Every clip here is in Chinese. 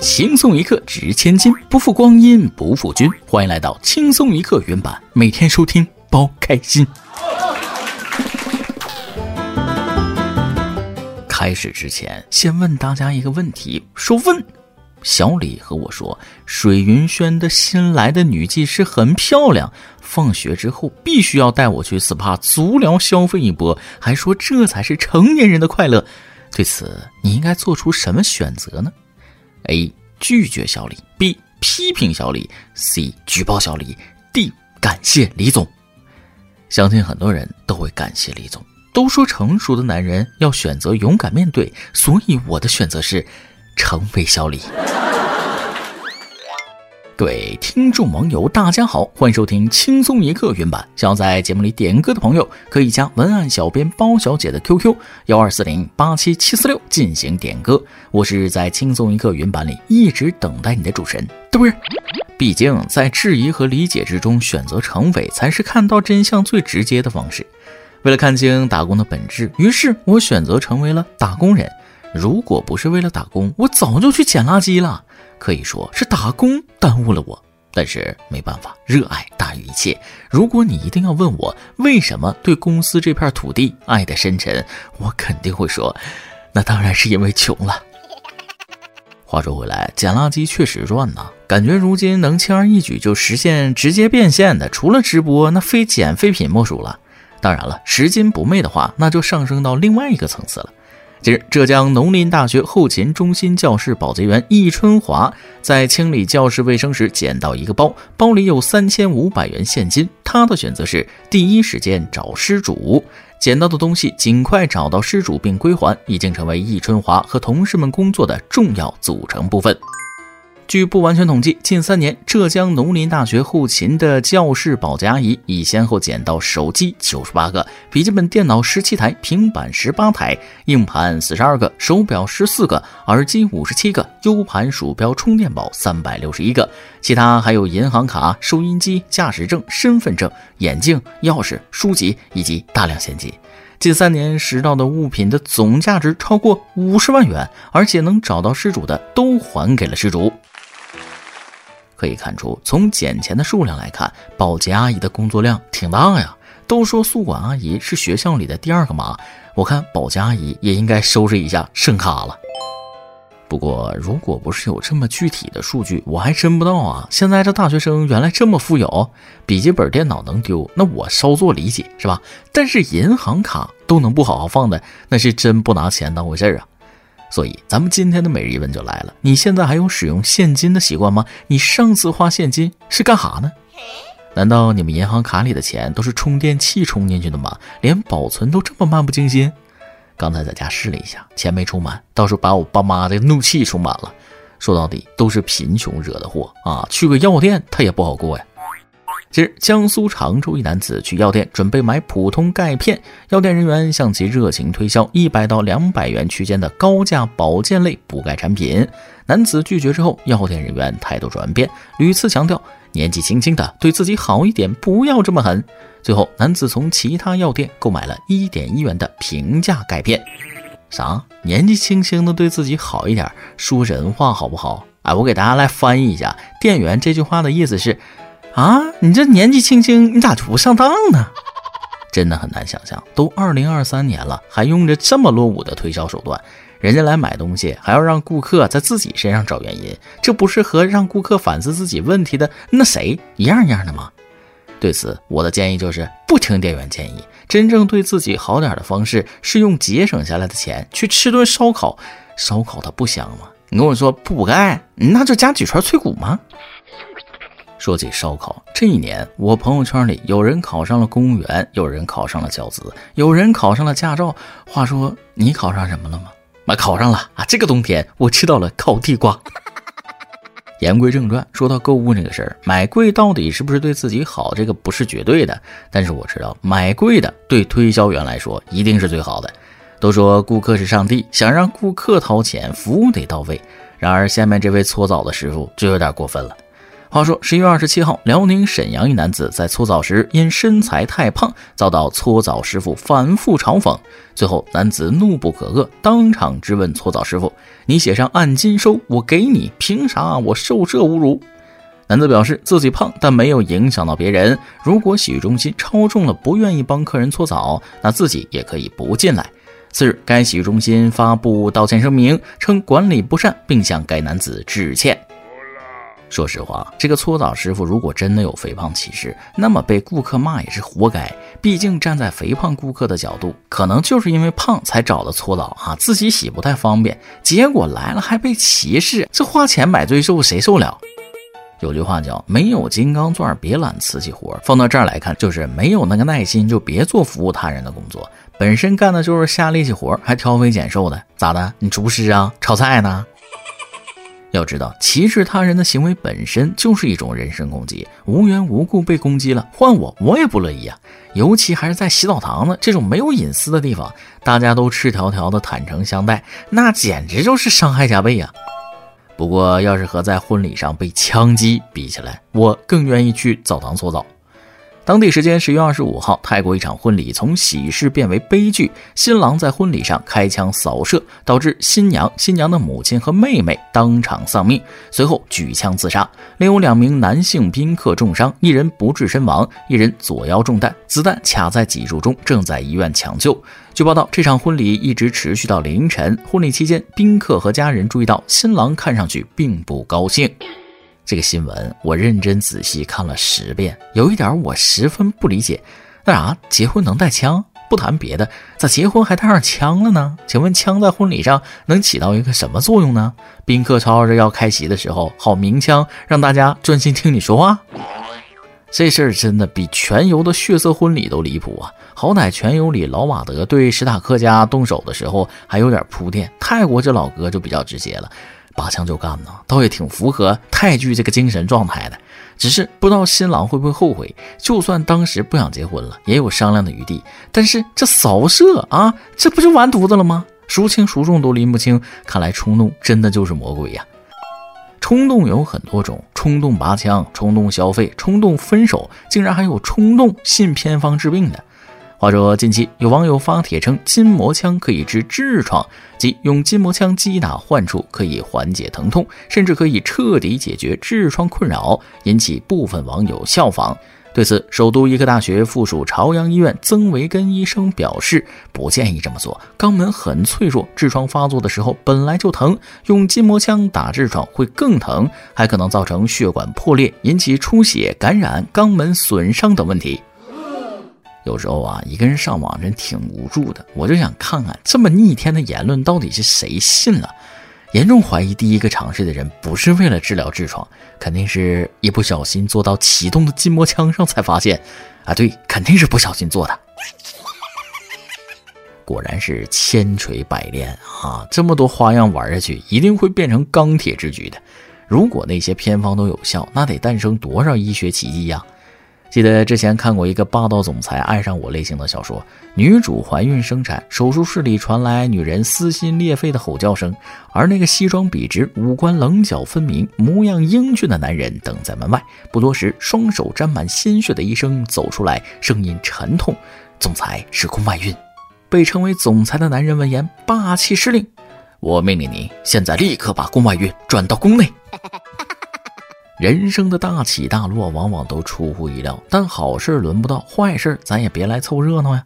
轻松一刻值千金，不负光阴不负君。欢迎来到轻松一刻原版，每天收听包开心。开始之前，先问大家一个问题：说问。小李和我说，水云轩的新来的女技师很漂亮，放学之后必须要带我去 SPA 足疗消费一波，还说这才是成年人的快乐。对此，你应该做出什么选择呢？A. 拒绝小李，B. 批评小李，C. 举报小李，D. 感谢李总。相信很多人都会感谢李总。都说成熟的男人要选择勇敢面对，所以我的选择是成为小李。各位听众网友，大家好，欢迎收听轻松一刻原版。想要在节目里点歌的朋友，可以加文案小编包小姐的 QQ 幺二四零八七七四六进行点歌。我是在轻松一刻原版里一直等待你的主持人，对不对？毕竟在质疑和理解之中选择成为，才是看到真相最直接的方式。为了看清打工的本质，于是我选择成为了打工人。如果不是为了打工，我早就去捡垃圾了。可以说是打工耽误了我，但是没办法，热爱大于一切。如果你一定要问我为什么对公司这片土地爱得深沉，我肯定会说，那当然是因为穷了。话说回来，捡垃圾确实赚呐，感觉如今能轻而易举就实现直接变现的，除了直播，那非捡废品莫属了。当然了，拾金不昧的话，那就上升到另外一个层次了。近日，浙江农林大学后勤中心教室保洁员易春华在清理教室卫生时捡到一个包，包里有三千五百元现金。他的选择是第一时间找失主，捡到的东西尽快找到失主并归还，已经成为易春华和同事们工作的重要组成部分。据不完全统计，近三年，浙江农林大学后勤的教室保洁阿姨已先后捡到手机九十八个、笔记本电脑十七台、平板十八台、硬盘四十二个、手表十四个、耳机五十七个、U 盘、鼠标、充电宝三百六十一个，其他还有银行卡、收音机、驾驶证、身份证、眼镜、钥匙、书籍以及大量现金。近三年拾到的物品的总价值超过五十万元，而且能找到失主的都还给了失主。可以看出，从捡钱的数量来看，保洁阿姨的工作量挺大呀。都说宿管阿姨是学校里的第二个妈，我看保洁阿姨也应该收拾一下剩卡了。不过，如果不是有这么具体的数据，我还真不知道啊。现在这大学生原来这么富有，笔记本电脑能丢，那我稍作理解，是吧？但是银行卡都能不好好放的，那是真不拿钱当回事儿啊。所以，咱们今天的每日一问就来了：你现在还有使用现金的习惯吗？你上次花现金是干哈呢？难道你们银行卡里的钱都是充电器充进去的吗？连保存都这么漫不经心？刚才在家试了一下，钱没充满，倒是把我爸妈的怒气充满了。说到底，都是贫穷惹的祸啊！去个药店，他也不好过呀。近日，江苏常州一男子去药店准备买普通钙片，药店人员向其热情推销一百到两百元区间的高价保健类补钙产品。男子拒绝之后，药店人员态度转变，屡次强调年纪轻轻的对自己好一点，不要这么狠。最后，男子从其他药店购买了一点一元的平价钙片。啥？年纪轻轻的对自己好一点，说人话好不好？哎，我给大家来翻译一下，店员这句话的意思是。啊，你这年纪轻轻，你咋就不上当呢？真的很难想象，都二零二三年了，还用着这么落伍的推销手段。人家来买东西，还要让顾客在自己身上找原因，这不是和让顾客反思自己问题的那谁一样一样的吗？对此，我的建议就是不听店员建议，真正对自己好点的方式是用节省下来的钱去吃顿烧烤。烧烤它不香吗？你跟我说不补钙，那就加几串脆骨吗？说起烧烤，这一年我朋友圈里有人考上了公务员，有人考上了教资，有人考上了驾照。话说你考上什么了吗？啊，考上了啊！这个冬天我吃到了烤地瓜。言归正传，说到购物这个事儿，买贵到底是不是对自己好？这个不是绝对的，但是我知道买贵的对推销员来说一定是最好的。都说顾客是上帝，想让顾客掏钱，服务得到位。然而下面这位搓澡的师傅就有点过分了。话说十一月二十七号，辽宁沈阳一男子在搓澡时因身材太胖，遭到搓澡师傅反复嘲讽。最后，男子怒不可遏，当场质问搓澡师傅：“你写上按斤收，我给你，凭啥我受这侮辱？”男子表示自己胖，但没有影响到别人。如果洗浴中心超重了，不愿意帮客人搓澡，那自己也可以不进来。次日，该洗浴中心发布道歉声明，称管理不善，并向该男子致歉。说实话，这个搓澡师傅如果真的有肥胖歧视，那么被顾客骂也是活该。毕竟站在肥胖顾客的角度，可能就是因为胖才找的搓澡啊，自己洗不太方便，结果来了还被歧视，这花钱买罪受，谁受了？有句话叫“没有金刚钻，别揽瓷器活”，放到这儿来看，就是没有那个耐心，就别做服务他人的工作。本身干的就是下力气活，还挑肥拣瘦的，咋的？你厨师啊？炒菜呢？要知道，歧视他人的行为本身就是一种人身攻击，无缘无故被攻击了，换我我也不乐意啊！尤其还是在洗澡堂子这种没有隐私的地方，大家都赤条条的坦诚相待，那简直就是伤害加倍呀！不过，要是和在婚礼上被枪击比起来，我更愿意去澡堂搓澡。当地时间十月二十五号，泰国一场婚礼从喜事变为悲剧。新郎在婚礼上开枪扫射，导致新娘、新娘的母亲和妹妹当场丧命，随后举枪自杀。另有两名男性宾客重伤，一人不治身亡，一人左腰中弹，子弹卡在脊柱中，正在医院抢救。据报道，这场婚礼一直持续到凌晨。婚礼期间，宾客和家人注意到新郎看上去并不高兴。这个新闻我认真仔细看了十遍，有一点我十分不理解，那啥，结婚能带枪？不谈别的，咋结婚还带上枪了呢？请问枪在婚礼上能起到一个什么作用呢？宾客吵吵着要开席的时候，好鸣枪，让大家专心听你说话。这事儿真的比全游的血色婚礼都离谱啊！好歹全游里老马德对史塔克家动手的时候还有点铺垫，泰国这老哥就比较直接了。拔枪就干呢，倒也挺符合泰剧这个精神状态的。只是不知道新郎会不会后悔。就算当时不想结婚了，也有商量的余地。但是这扫射啊，这不就完犊子了吗？孰轻孰重都拎不清。看来冲动真的就是魔鬼呀！冲动有很多种，冲动拔枪、冲动消费、冲动分手，竟然还有冲动信偏方治病的。话说，近期有网友发帖称，筋膜枪可以治痔疮，即用筋膜枪击打患处可以缓解疼痛，甚至可以彻底解决痔疮困扰，引起部分网友效仿。对此，首都医科大学附属朝阳医院曾维根医生表示，不建议这么做。肛门很脆弱，痔疮发作的时候本来就疼，用筋膜枪打痔疮会更疼，还可能造成血管破裂，引起出血、感染、肛门损伤等问题。有时候啊，一个人上网真挺无助的。我就想看看这么逆天的言论到底是谁信了。严重怀疑第一个尝试的人不是为了治疗痔疮，肯定是一不小心坐到启动的筋膜枪上才发现。啊，对，肯定是不小心做的。果然是千锤百炼啊！这么多花样玩下去，一定会变成钢铁之举的。如果那些偏方都有效，那得诞生多少医学奇迹呀！记得之前看过一个霸道总裁爱上我类型的小说，女主怀孕生产，手术室里传来女人撕心裂肺的吼叫声，而那个西装笔直、五官棱角分明、模样英俊的男人等在门外。不多时，双手沾满鲜血的医生走出来，声音沉痛：“总裁是宫外孕。”被称为总裁的男人闻言霸气施令：“我命令你，现在立刻把宫外孕转到宫内。”人生的大起大落往往都出乎意料，但好事轮不到，坏事咱也别来凑热闹呀。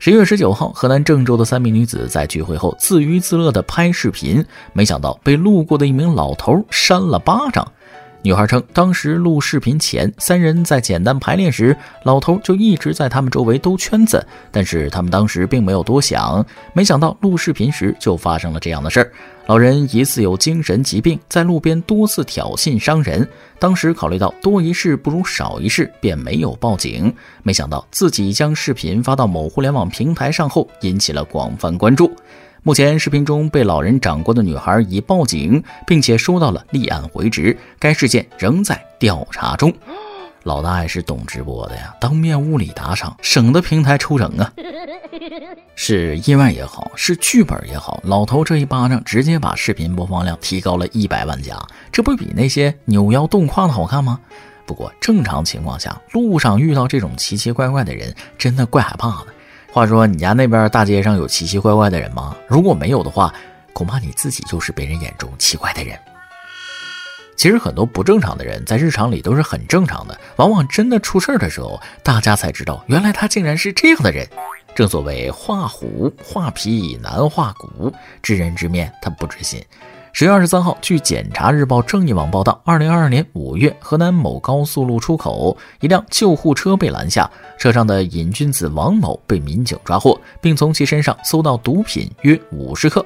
十月十九号，河南郑州的三名女子在聚会后自娱自乐的拍视频，没想到被路过的一名老头扇了巴掌。女孩称，当时录视频前，三人在简单排练时，老头就一直在他们周围兜圈子，但是他们当时并没有多想。没想到录视频时就发生了这样的事儿。老人疑似有精神疾病，在路边多次挑衅伤人。当时考虑到多一事不如少一事，便没有报警。没想到自己将视频发到某互联网平台上后，引起了广泛关注。目前，视频中被老人掌掴的女孩已报警，并且收到了立案回执。该事件仍在调查中。老大爷是懂直播的呀，当面物理打赏，省得平台抽成啊。是意外也好，是剧本也好，老头这一巴掌直接把视频播放量提高了一百万加，这不比那些扭腰动胯的好看吗？不过正常情况下，路上遇到这种奇奇怪怪的人，真的怪害怕的。话说，你家那边大街上有奇奇怪怪的人吗？如果没有的话，恐怕你自己就是别人眼中奇怪的人。其实很多不正常的人在日常里都是很正常的，往往真的出事儿的时候，大家才知道原来他竟然是这样的人。正所谓画虎画皮难画骨，知人知面他不知心。十月二十三号，据检察日报正义网报道，二零二二年五月，河南某高速路出口，一辆救护车被拦下，车上的瘾君子王某被民警抓获，并从其身上搜到毒品约五十克。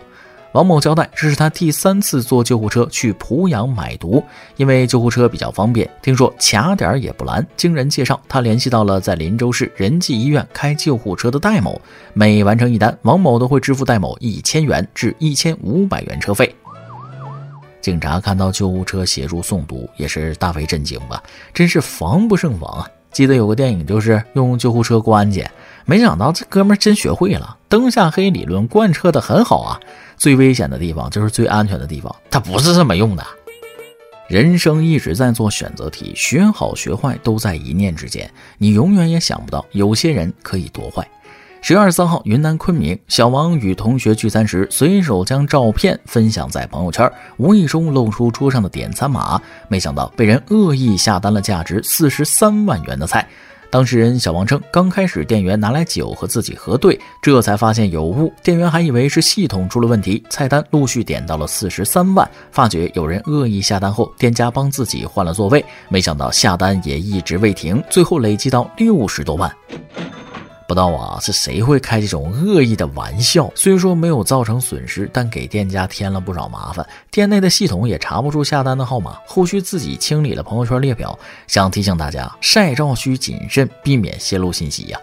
王某交代，这是他第三次坐救护车去濮阳买毒，因为救护车比较方便，听说卡点也不拦。经人介绍，他联系到了在林州市仁济医院开救护车的戴某，每完成一单，王某都会支付戴某一千元至一千五百元车费。警察看到救护车协助送毒，也是大为震惊吧？真是防不胜防啊！记得有个电影，就是用救护车过安检，没想到这哥们真学会了灯下黑理论，贯彻的很好啊！最危险的地方就是最安全的地方，他不是这么用的。人生一直在做选择题，学好学坏都在一念之间，你永远也想不到有些人可以多坏。十月二十三号，云南昆明，小王与同学聚餐时，随手将照片分享在朋友圈，无意中露出桌上的点餐码，没想到被人恶意下单了价值四十三万元的菜。当事人小王称，刚开始店员拿来酒和自己核对，这才发现有误，店员还以为是系统出了问题，菜单陆续点到了四十三万。发觉有人恶意下单后，店家帮自己换了座位，没想到下单也一直未停，最后累计到六十多万。不知道啊，是谁会开这种恶意的玩笑？虽说没有造成损失，但给店家添了不少麻烦。店内的系统也查不出下单的号码，后续自己清理了朋友圈列表。想提醒大家，晒照需谨慎，避免泄露信息呀。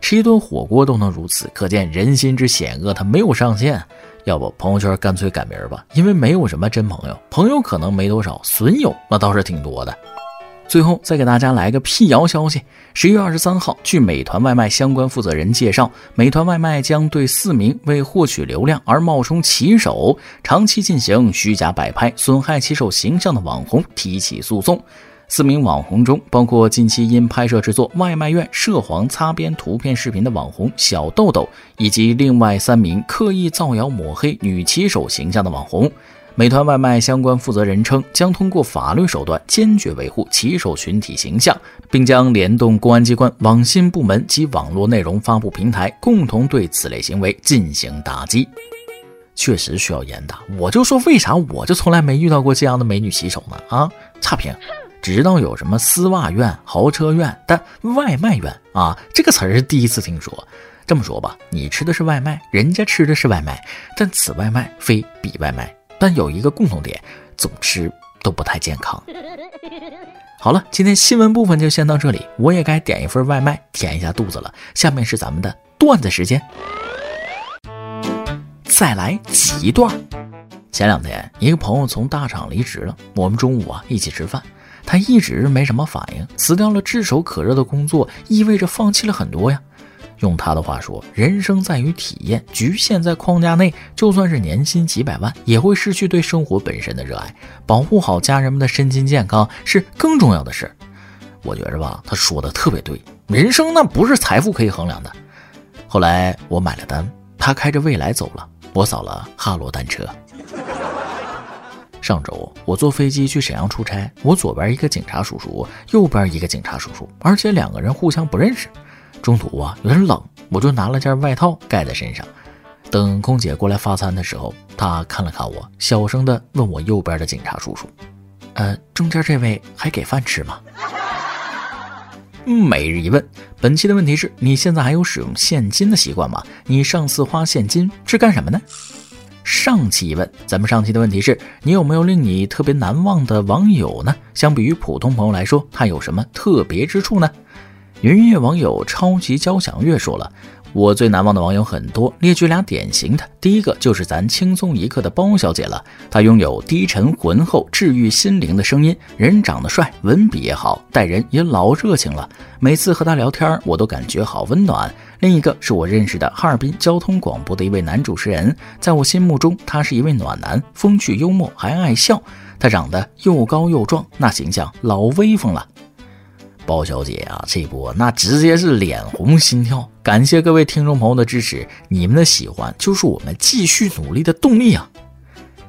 吃一顿火锅都能如此，可见人心之险恶，它没有上限。要不朋友圈干脆改名吧，因为没有什么真朋友，朋友可能没多少，损友那倒是挺多的。最后再给大家来个辟谣消息：十一月二十三号，据美团外卖相关负责人介绍，美团外卖将对四名为获取流量而冒充骑手、长期进行虚假摆拍、损害骑手形象的网红提起诉讼。四名网红中，包括近期因拍摄制作外卖院涉黄擦边图片视频的网红小豆豆，以及另外三名刻意造谣抹黑女骑手形象的网红。美团外卖相关负责人称，将通过法律手段坚决维护骑手群体形象，并将联动公安机关、网信部门及网络内容发布平台，共同对此类行为进行打击。确实需要严打。我就说，为啥我就从来没遇到过这样的美女骑手呢？啊，差评！知道有什么丝袜院、豪车院，但外卖院啊，这个词儿是第一次听说。这么说吧，你吃的是外卖，人家吃的是外卖，但此外卖非彼外卖。但有一个共同点，总吃都不太健康。好了，今天新闻部分就先到这里，我也该点一份外卖填一下肚子了。下面是咱们的段子时间，再来几段。前两天，一个朋友从大厂离职了，我们中午啊一起吃饭，他一直没什么反应。辞掉了炙手可热的工作，意味着放弃了很多呀。用他的话说，人生在于体验，局限在框架内，就算是年薪几百万，也会失去对生活本身的热爱。保护好家人们的身心健康是更重要的事儿。我觉着吧，他说的特别对，人生那不是财富可以衡量的。后来我买了单，他开着蔚来走了，我扫了哈罗单车。上周我坐飞机去沈阳出差，我左边一个警察叔叔，右边一个警察叔叔，而且两个人互相不认识。中途啊，有点冷，我就拿了件外套盖在身上。等空姐过来发餐的时候，她看了看我，小声的问我右边的警察叔叔：“呃，中间这位还给饭吃吗？”每日一问，本期的问题是：你现在还有使用现金的习惯吗？你上次花现金是干什么呢？上期一问，咱们上期的问题是：你有没有令你特别难忘的网友呢？相比于普通朋友来说，他有什么特别之处呢？云音乐网友超级交响乐说了：“我最难忘的网友很多，列举俩典型的。第一个就是咱轻松一刻的包小姐了，她拥有低沉浑厚、治愈心灵的声音，人长得帅，文笔也好，待人也老热情了。每次和她聊天，我都感觉好温暖。另一个是我认识的哈尔滨交通广播的一位男主持人，在我心目中，他是一位暖男，风趣幽默，还爱笑。他长得又高又壮，那形象老威风了。包小姐啊，这波那直接是脸红心跳。感谢各位听众朋友的支持，你们的喜欢就是我们继续努力的动力啊！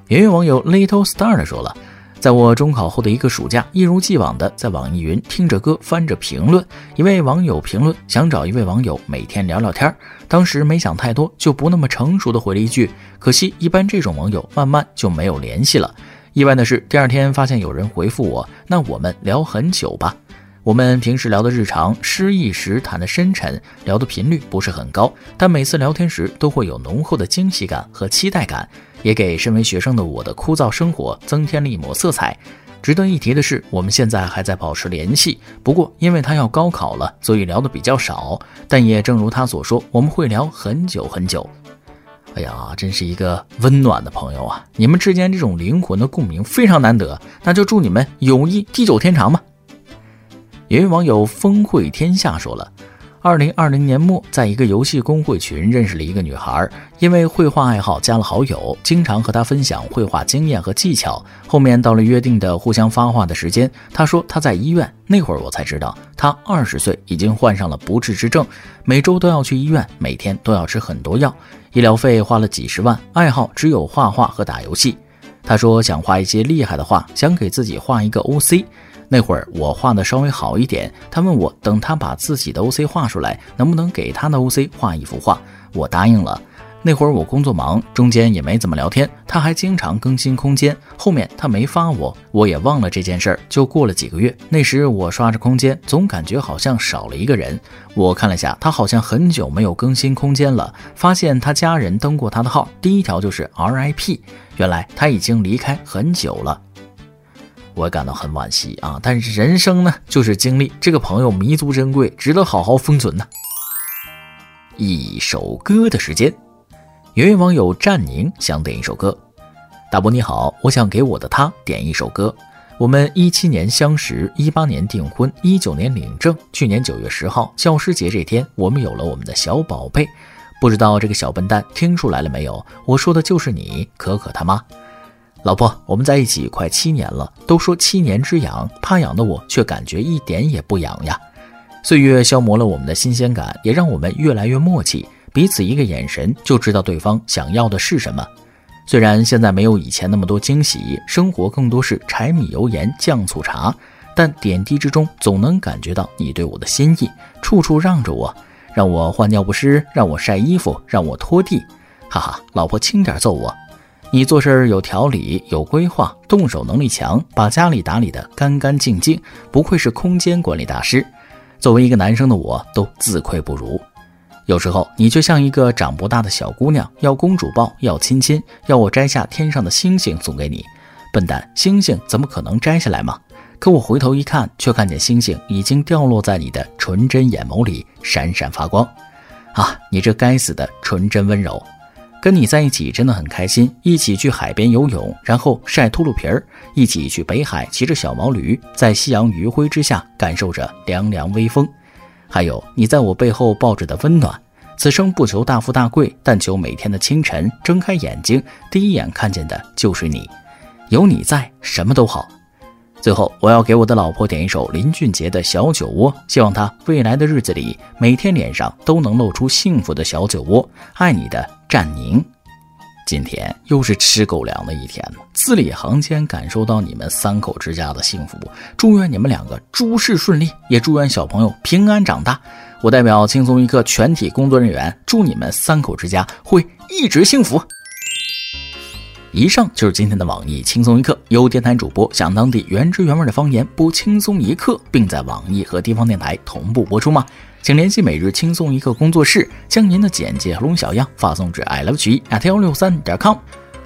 有位网友 Little Star 的说了，在我中考后的一个暑假，一如既往的在网易云听着歌，翻着评论。一位网友评论想找一位网友每天聊聊天，当时没想太多，就不那么成熟的回了一句：可惜，一般这种网友慢慢就没有联系了。意外的是，第二天发现有人回复我，那我们聊很久吧。我们平时聊的日常，失意时谈的深沉，聊的频率不是很高，但每次聊天时都会有浓厚的惊喜感和期待感，也给身为学生的我的枯燥生活增添了一抹色彩。值得一提的是，我们现在还在保持联系，不过因为他要高考了，所以聊的比较少。但也正如他所说，我们会聊很久很久。哎呀，真是一个温暖的朋友啊！你们之间这种灵魂的共鸣非常难得，那就祝你们友谊地久天长吧。有位网友风会天下说了，二零二零年末，在一个游戏公会群认识了一个女孩，因为绘画爱好加了好友，经常和她分享绘画经验和技巧。后面到了约定的互相发话的时间，她说她在医院，那会儿我才知道她二十岁已经患上了不治之症，每周都要去医院，每天都要吃很多药，医疗费花了几十万，爱好只有画画和打游戏。她说想画一些厉害的画，想给自己画一个 OC。那会儿我画的稍微好一点，他问我等他把自己的 OC 画出来，能不能给他的 OC 画一幅画？我答应了。那会儿我工作忙，中间也没怎么聊天，他还经常更新空间。后面他没发我，我也忘了这件事儿。就过了几个月，那时我刷着空间，总感觉好像少了一个人。我看了下，他好像很久没有更新空间了。发现他家人登过他的号，第一条就是 RIP，原来他已经离开很久了。我感到很惋惜啊！但是人生呢，就是经历。这个朋友弥足珍贵，值得好好封存呢。一首歌的时间，有位网友战宁想点一首歌。大伯你好，我想给我的他点一首歌。我们一七年相识，一八年订婚，一九年领证，去年九月十号教师节这天，我们有了我们的小宝贝。不知道这个小笨蛋听出来了没有？我说的就是你，可可他妈。老婆，我们在一起快七年了，都说七年之痒，怕痒的我却感觉一点也不痒呀。岁月消磨了我们的新鲜感，也让我们越来越默契，彼此一个眼神就知道对方想要的是什么。虽然现在没有以前那么多惊喜，生活更多是柴米油盐酱醋茶，但点滴之中总能感觉到你对我的心意，处处让着我，让我换尿不湿，让我晒衣服，让我拖地。哈哈，老婆轻点揍我。你做事有条理、有规划，动手能力强，把家里打理得干干净净，不愧是空间管理大师。作为一个男生的我，都自愧不如。有时候你却像一个长不大的小姑娘，要公主抱，要亲亲，要我摘下天上的星星送给你。笨蛋，星星怎么可能摘下来嘛？可我回头一看，却看见星星已经掉落在你的纯真眼眸里，闪闪发光。啊，你这该死的纯真温柔！跟你在一起真的很开心，一起去海边游泳，然后晒秃噜皮儿，一起去北海骑着小毛驴，在夕阳余晖之下感受着凉凉微风，还有你在我背后抱着的温暖。此生不求大富大贵，但求每天的清晨睁开眼睛，第一眼看见的就是你。有你在，什么都好。最后，我要给我的老婆点一首林俊杰的小酒窝，希望她未来的日子里每天脸上都能露出幸福的小酒窝。爱你的战宁。今天又是吃狗粮的一天，字里行间感受到你们三口之家的幸福。祝愿你们两个诸事顺利，也祝愿小朋友平安长大。我代表轻松一刻全体工作人员，祝你们三口之家会一直幸福。以上就是今天的网易轻松一刻，由电台主播想当地原汁原味的方言播轻松一刻，并在网易和地方电台同步播出吗？请联系每日轻松一刻工作室，将您的简介和录音小样发送至 i love 曲 at 幺六三点 com。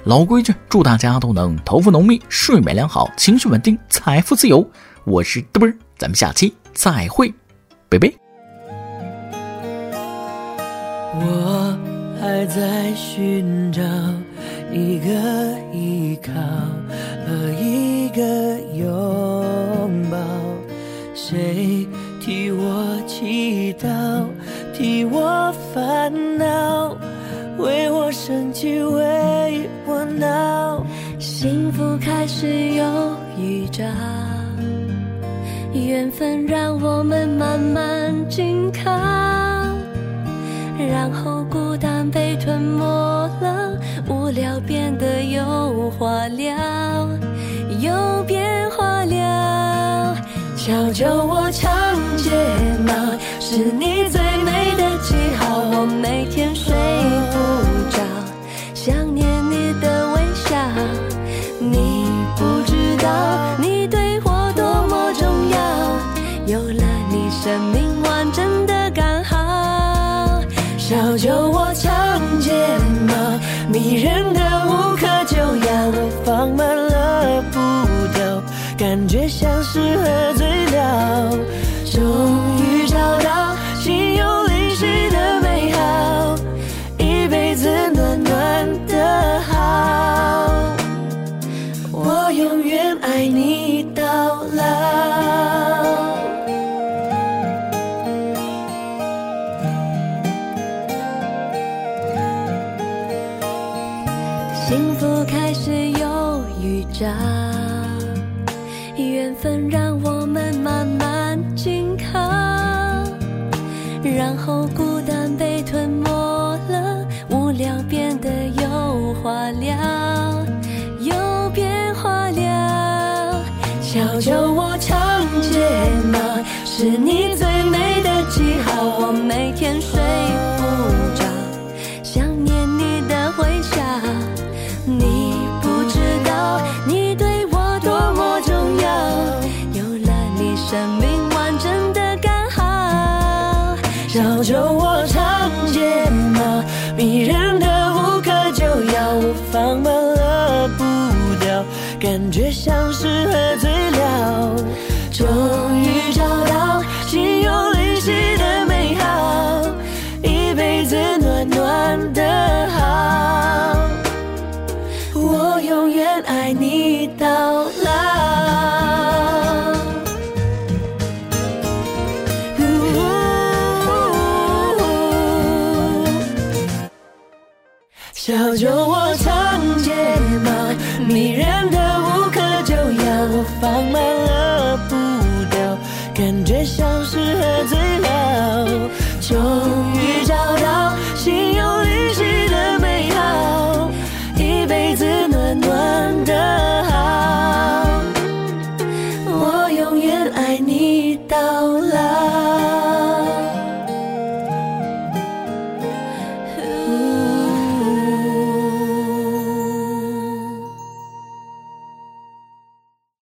老规矩，祝大家都能头发浓密、睡眠良好、情绪稳定、财富自由。我是嘚啵，咱们下期再会，拜拜。我还在寻找一个依靠和一个拥抱，谁替我祈祷，替我烦恼，为我生气，为我闹，幸福开始有预兆，缘分让我们慢慢紧靠，然后孤单被吞没了，无聊变得有话聊，有变化了。悄悄我长睫毛，是你最美的记号。我每天睡不着，想念你的微笑。你不知道，你对我多么重要。有了你，生命完整的刚好。小酒窝长睫毛，迷人的无可救药。我放慢了步调，感觉像是喝醉了。终于找到是你小酒窝长睫毛，迷人的无可救药。我放慢了步调，感觉像是喝醉了。终于